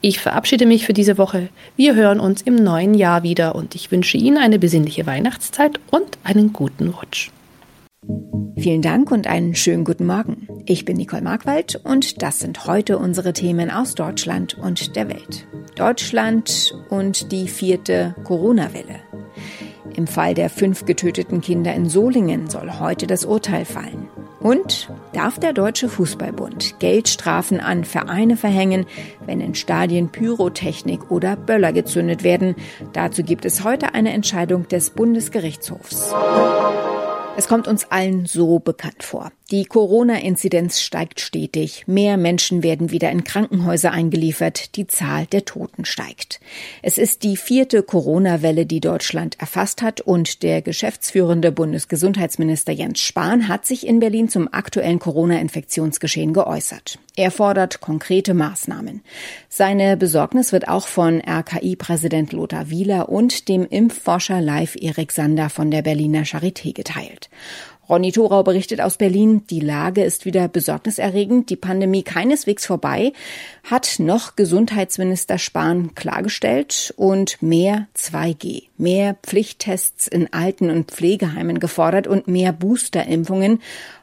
Ich verabschiede mich für diese Woche. Wir hören uns im neuen Jahr wieder und ich wünsche Ihnen eine besinnliche Weihnachtszeit und einen guten Rutsch. Vielen Dank und einen schönen guten Morgen. Ich bin Nicole Markwald und das sind heute unsere Themen aus Deutschland und der Welt. Deutschland und die vierte Corona-Welle. Im Fall der fünf getöteten Kinder in Solingen soll heute das Urteil fallen. Und darf der Deutsche Fußballbund Geldstrafen an Vereine verhängen, wenn in Stadien Pyrotechnik oder Böller gezündet werden? Dazu gibt es heute eine Entscheidung des Bundesgerichtshofs. Es kommt uns allen so bekannt vor. Die Corona-Inzidenz steigt stetig. Mehr Menschen werden wieder in Krankenhäuser eingeliefert. Die Zahl der Toten steigt. Es ist die vierte Corona-Welle, die Deutschland erfasst hat. Und der geschäftsführende Bundesgesundheitsminister Jens Spahn hat sich in Berlin zum aktuellen Corona-Infektionsgeschehen geäußert. Er fordert konkrete Maßnahmen. Seine Besorgnis wird auch von RKI-Präsident Lothar Wieler und dem Impfforscher Live Erik Sander von der Berliner Charité geteilt. Ronny Thorau berichtet aus Berlin, die Lage ist wieder besorgniserregend, die Pandemie keineswegs vorbei, hat noch Gesundheitsminister Spahn klargestellt und mehr 2G, mehr Pflichttests in Alten- und Pflegeheimen gefordert und mehr Boosterimpfungen.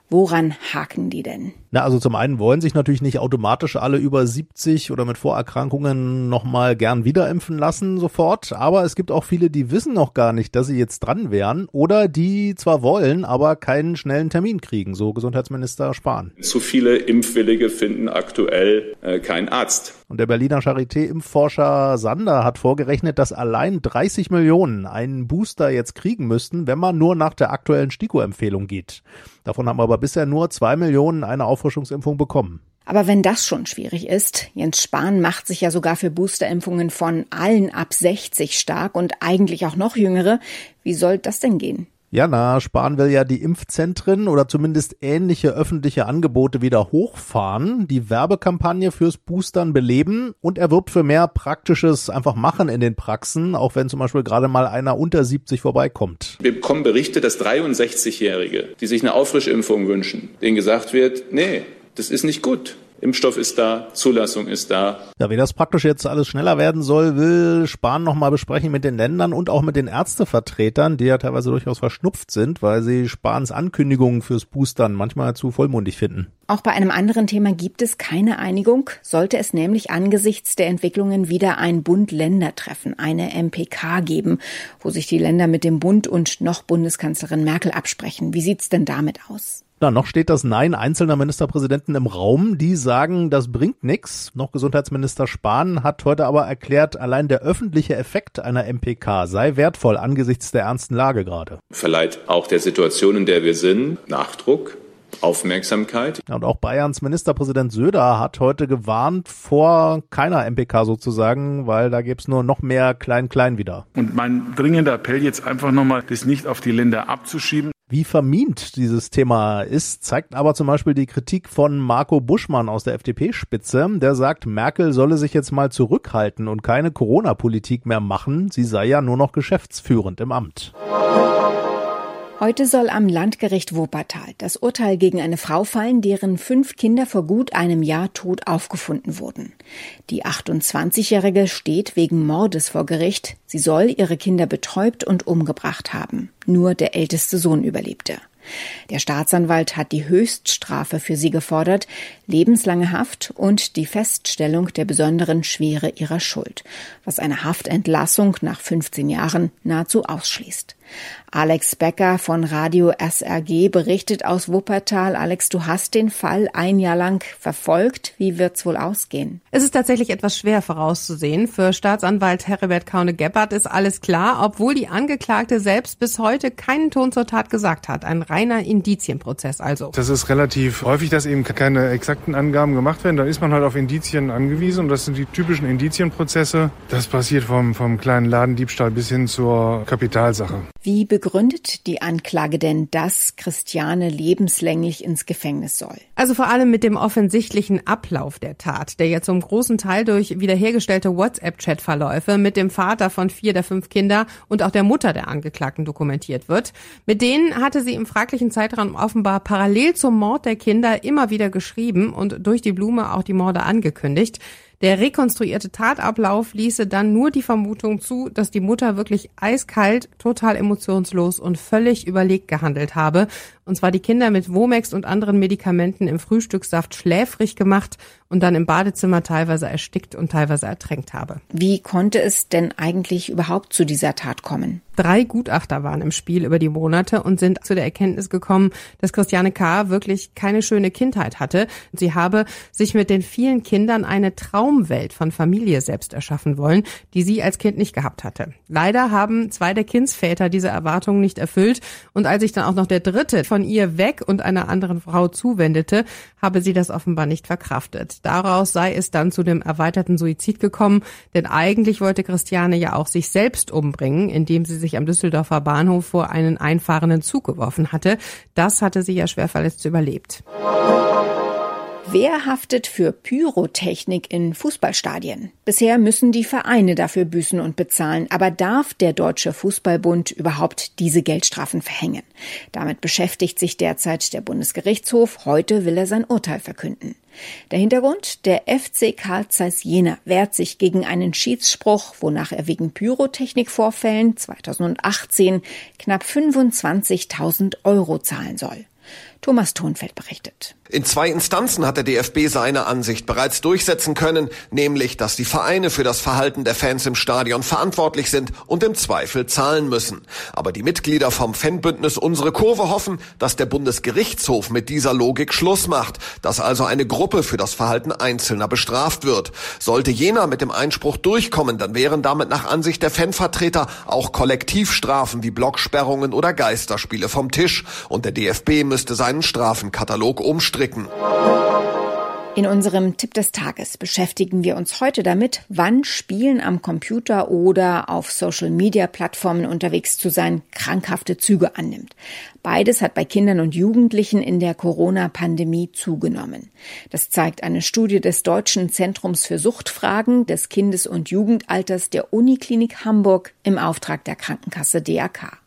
Woran haken die denn? Na, also zum einen wollen sich natürlich nicht automatisch alle über 70 oder mit Vorerkrankungen nochmal gern wiederimpfen lassen sofort, aber es gibt auch viele, die wissen noch gar nicht, dass sie jetzt dran wären oder die zwar wollen, aber keinen schnellen Termin kriegen, so Gesundheitsminister Spahn. Zu viele Impfwillige finden aktuell äh, keinen Arzt. Und der Berliner Charité-Impfforscher Sander hat vorgerechnet, dass allein 30 Millionen einen Booster jetzt kriegen müssten, wenn man nur nach der aktuellen STIKO-Empfehlung geht. Davon haben aber bisher nur zwei Millionen eine Auffrischungsimpfung bekommen. Aber wenn das schon schwierig ist, Jens Spahn macht sich ja sogar für Boosterimpfungen von allen ab 60 stark und eigentlich auch noch jüngere, wie soll das denn gehen? Ja, na, Spahn will ja die Impfzentren oder zumindest ähnliche öffentliche Angebote wieder hochfahren, die Werbekampagne fürs Boostern beleben und er wirbt für mehr praktisches einfach machen in den Praxen, auch wenn zum Beispiel gerade mal einer unter 70 vorbeikommt. Wir bekommen Berichte, dass 63-Jährige, die sich eine Auffrischimpfung wünschen, denen gesagt wird, nee, das ist nicht gut. Impfstoff ist da, Zulassung ist da. Ja, wie das praktisch jetzt alles schneller werden soll, will Spahn nochmal besprechen mit den Ländern und auch mit den Ärztevertretern, die ja teilweise durchaus verschnupft sind, weil sie Spahns Ankündigungen fürs Boostern manchmal zu vollmundig finden. Auch bei einem anderen Thema gibt es keine Einigung, sollte es nämlich angesichts der Entwicklungen wieder ein Bund-Länder-Treffen, eine MPK geben, wo sich die Länder mit dem Bund und noch Bundeskanzlerin Merkel absprechen. Wie sieht's denn damit aus? Na, noch steht das Nein einzelner Ministerpräsidenten im Raum. Die sagen, das bringt nichts. Noch Gesundheitsminister Spahn hat heute aber erklärt, allein der öffentliche Effekt einer MPK sei wertvoll angesichts der ernsten Lage gerade. Verleiht auch der Situation, in der wir sind, Nachdruck. Aufmerksamkeit. Und auch Bayerns Ministerpräsident Söder hat heute gewarnt vor keiner MPK sozusagen, weil da gäbe es nur noch mehr Klein-Klein wieder. Und mein dringender Appell jetzt einfach nochmal, das nicht auf die Länder abzuschieben. Wie vermint dieses Thema ist, zeigt aber zum Beispiel die Kritik von Marco Buschmann aus der FDP-Spitze. Der sagt, Merkel solle sich jetzt mal zurückhalten und keine Corona-Politik mehr machen. Sie sei ja nur noch geschäftsführend im Amt. Heute soll am Landgericht Wuppertal das Urteil gegen eine Frau fallen, deren fünf Kinder vor gut einem Jahr tot aufgefunden wurden. Die 28-Jährige steht wegen Mordes vor Gericht. Sie soll ihre Kinder betäubt und umgebracht haben. Nur der älteste Sohn überlebte. Der Staatsanwalt hat die Höchststrafe für sie gefordert, lebenslange Haft und die Feststellung der besonderen Schwere ihrer Schuld, was eine Haftentlassung nach 15 Jahren nahezu ausschließt. Alex Becker von Radio SRG berichtet aus Wuppertal. Alex, du hast den Fall ein Jahr lang verfolgt. Wie wird's wohl ausgehen? Es ist tatsächlich etwas schwer vorauszusehen. Für Staatsanwalt Heribert Kaune-Gebhardt ist alles klar, obwohl die Angeklagte selbst bis heute keinen Ton zur Tat gesagt hat. Ein reiner Indizienprozess also. Das ist relativ häufig, dass eben keine exakten Angaben gemacht werden. Da ist man halt auf Indizien angewiesen und das sind die typischen Indizienprozesse. Das passiert vom, vom kleinen Ladendiebstahl bis hin zur Kapitalsache. Wie begründet die Anklage denn, dass Christiane lebenslänglich ins Gefängnis soll? Also vor allem mit dem offensichtlichen Ablauf der Tat, der ja zum großen Teil durch wiederhergestellte WhatsApp-Chat-Verläufe mit dem Vater von vier der fünf Kinder und auch der Mutter der Angeklagten dokumentiert wird. Mit denen hatte sie im fraglichen Zeitraum offenbar parallel zum Mord der Kinder immer wieder geschrieben und durch die Blume auch die Morde angekündigt. Der rekonstruierte Tatablauf ließe dann nur die Vermutung zu, dass die Mutter wirklich eiskalt, total emotionslos und völlig überlegt gehandelt habe Und zwar die Kinder mit Womex und anderen Medikamenten im Frühstückssaft schläfrig gemacht und dann im Badezimmer teilweise erstickt und teilweise ertränkt habe. Wie konnte es denn eigentlich überhaupt zu dieser Tat kommen? Drei Gutachter waren im Spiel über die Monate und sind zu der Erkenntnis gekommen, dass Christiane K. wirklich keine schöne Kindheit hatte. Sie habe sich mit den vielen Kindern eine Traumwelt von Familie selbst erschaffen wollen, die sie als Kind nicht gehabt hatte. Leider haben zwei der Kindsväter diese Erwartungen nicht erfüllt und als sich dann auch noch der dritte von ihr weg und einer anderen Frau zuwendete, habe sie das offenbar nicht verkraftet. Daraus sei es dann zu dem erweiterten Suizid gekommen, denn eigentlich wollte Christiane ja auch sich selbst umbringen, indem sie sich am Düsseldorfer Bahnhof vor einen einfahrenden Zug geworfen hatte. Das hatte sie ja schwer verletzt überlebt. Wer haftet für Pyrotechnik in Fußballstadien? Bisher müssen die Vereine dafür büßen und bezahlen. Aber darf der Deutsche Fußballbund überhaupt diese Geldstrafen verhängen? Damit beschäftigt sich derzeit der Bundesgerichtshof. Heute will er sein Urteil verkünden. Der Hintergrund? Der FC Karl Zeiss Jena wehrt sich gegen einen Schiedsspruch, wonach er wegen Pyrotechnikvorfällen 2018 knapp 25.000 Euro zahlen soll. Thomas Thonfeld berichtet. In zwei Instanzen hat der DFB seine Ansicht bereits durchsetzen können, nämlich, dass die Vereine für das Verhalten der Fans im Stadion verantwortlich sind und im Zweifel zahlen müssen. Aber die Mitglieder vom Fanbündnis Unsere Kurve hoffen, dass der Bundesgerichtshof mit dieser Logik Schluss macht, dass also eine Gruppe für das Verhalten Einzelner bestraft wird. Sollte jener mit dem Einspruch durchkommen, dann wären damit nach Ansicht der Fanvertreter auch Kollektivstrafen wie Blocksperrungen oder Geisterspiele vom Tisch und der DFB müsste seinen Strafenkatalog umstellen stricken. In unserem Tipp des Tages beschäftigen wir uns heute damit, wann Spielen am Computer oder auf Social-Media-Plattformen unterwegs zu sein krankhafte Züge annimmt. Beides hat bei Kindern und Jugendlichen in der Corona-Pandemie zugenommen. Das zeigt eine Studie des Deutschen Zentrums für Suchtfragen des Kindes- und Jugendalters der Uniklinik Hamburg im Auftrag der Krankenkasse DAK.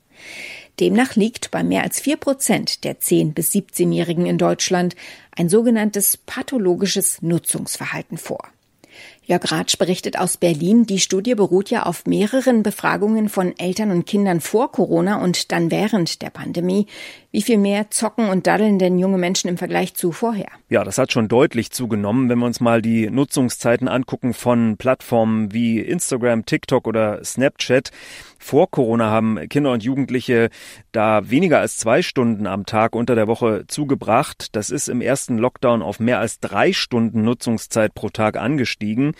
Demnach liegt bei mehr als vier Prozent der 10- bis 17-Jährigen in Deutschland ein sogenanntes pathologisches Nutzungsverhalten vor. Jörg Ratsch berichtet aus Berlin, die Studie beruht ja auf mehreren Befragungen von Eltern und Kindern vor Corona und dann während der Pandemie. Wie viel mehr zocken und daddeln denn junge Menschen im Vergleich zu vorher? Ja, das hat schon deutlich zugenommen, wenn wir uns mal die Nutzungszeiten angucken von Plattformen wie Instagram, TikTok oder Snapchat. Vor Corona haben Kinder und Jugendliche da weniger als zwei Stunden am Tag unter der Woche zugebracht. Das ist im ersten Lockdown auf mehr als drei Stunden Nutzungszeit pro Tag angestiegen.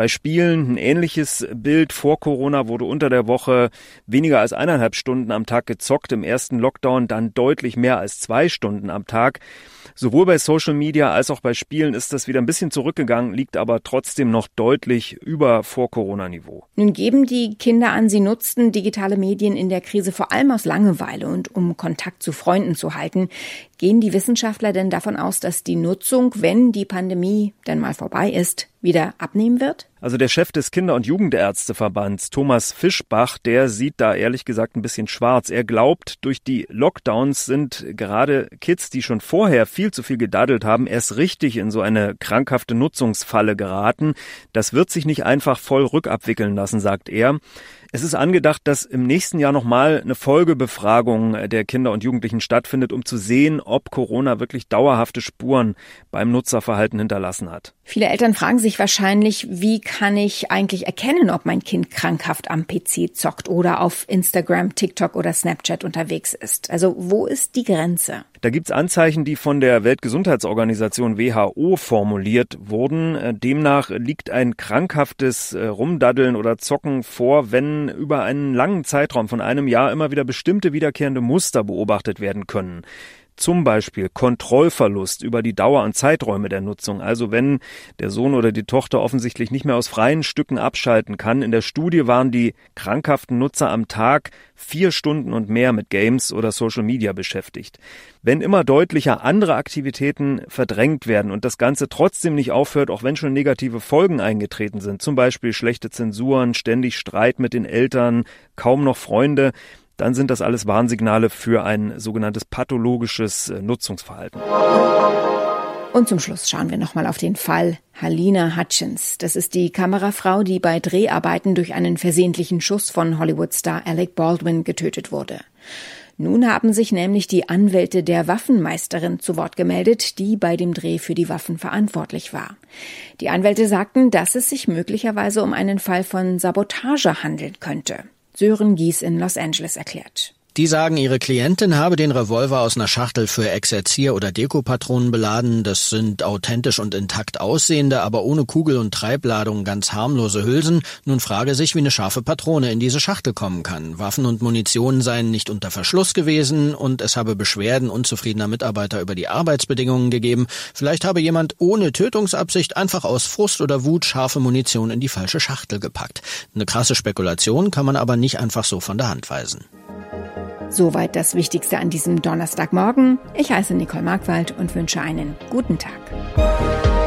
Bei Spielen ein ähnliches Bild. Vor Corona wurde unter der Woche weniger als eineinhalb Stunden am Tag gezockt. Im ersten Lockdown dann deutlich mehr als zwei Stunden am Tag. Sowohl bei Social Media als auch bei Spielen ist das wieder ein bisschen zurückgegangen, liegt aber trotzdem noch deutlich über Vor-Corona-Niveau. Nun geben die Kinder an, sie nutzten digitale Medien in der Krise vor allem aus Langeweile und um Kontakt zu Freunden zu halten. Gehen die Wissenschaftler denn davon aus, dass die Nutzung, wenn die Pandemie denn mal vorbei ist, wieder abnehmen wird? Also der Chef des Kinder- und Jugendärzteverbands, Thomas Fischbach, der sieht da ehrlich gesagt ein bisschen schwarz. Er glaubt, durch die Lockdowns sind gerade Kids, die schon vorher viel zu viel gedaddelt haben, erst richtig in so eine krankhafte Nutzungsfalle geraten. Das wird sich nicht einfach voll rückabwickeln lassen, sagt er. Es ist angedacht, dass im nächsten Jahr nochmal eine Folgebefragung der Kinder und Jugendlichen stattfindet, um zu sehen, ob Corona wirklich dauerhafte Spuren beim Nutzerverhalten hinterlassen hat. Viele Eltern fragen sich wahrscheinlich, wie kann ich eigentlich erkennen, ob mein Kind krankhaft am PC zockt oder auf Instagram, TikTok oder Snapchat unterwegs ist. Also wo ist die Grenze? Da gibt's Anzeichen, die von der Weltgesundheitsorganisation WHO formuliert wurden. Demnach liegt ein krankhaftes äh, Rumdaddeln oder Zocken vor, wenn über einen langen Zeitraum von einem Jahr immer wieder bestimmte wiederkehrende Muster beobachtet werden können. Zum Beispiel Kontrollverlust über die Dauer und Zeiträume der Nutzung. Also wenn der Sohn oder die Tochter offensichtlich nicht mehr aus freien Stücken abschalten kann. In der Studie waren die krankhaften Nutzer am Tag vier Stunden und mehr mit Games oder Social Media beschäftigt. Wenn immer deutlicher andere Aktivitäten verdrängt werden und das Ganze trotzdem nicht aufhört, auch wenn schon negative Folgen eingetreten sind, zum Beispiel schlechte Zensuren, ständig Streit mit den Eltern, kaum noch Freunde, dann sind das alles Warnsignale für ein sogenanntes pathologisches äh, Nutzungsverhalten. Und zum Schluss schauen wir nochmal auf den Fall Halina Hutchins. Das ist die Kamerafrau, die bei Dreharbeiten durch einen versehentlichen Schuss von Hollywood-Star Alec Baldwin getötet wurde. Nun haben sich nämlich die Anwälte der Waffenmeisterin zu Wort gemeldet, die bei dem Dreh für die Waffen verantwortlich war. Die Anwälte sagten, dass es sich möglicherweise um einen Fall von Sabotage handeln könnte. Sören Gies in Los Angeles erklärt. Die sagen, ihre Klientin habe den Revolver aus einer Schachtel für Exerzier- oder Dekopatronen beladen. Das sind authentisch und intakt aussehende, aber ohne Kugel und Treibladung ganz harmlose Hülsen. Nun frage sich, wie eine scharfe Patrone in diese Schachtel kommen kann. Waffen und Munition seien nicht unter Verschluss gewesen und es habe Beschwerden unzufriedener Mitarbeiter über die Arbeitsbedingungen gegeben. Vielleicht habe jemand ohne Tötungsabsicht einfach aus Frust oder Wut scharfe Munition in die falsche Schachtel gepackt. Eine krasse Spekulation kann man aber nicht einfach so von der Hand weisen. Soweit das Wichtigste an diesem Donnerstagmorgen. Ich heiße Nicole Markwald und wünsche einen guten Tag.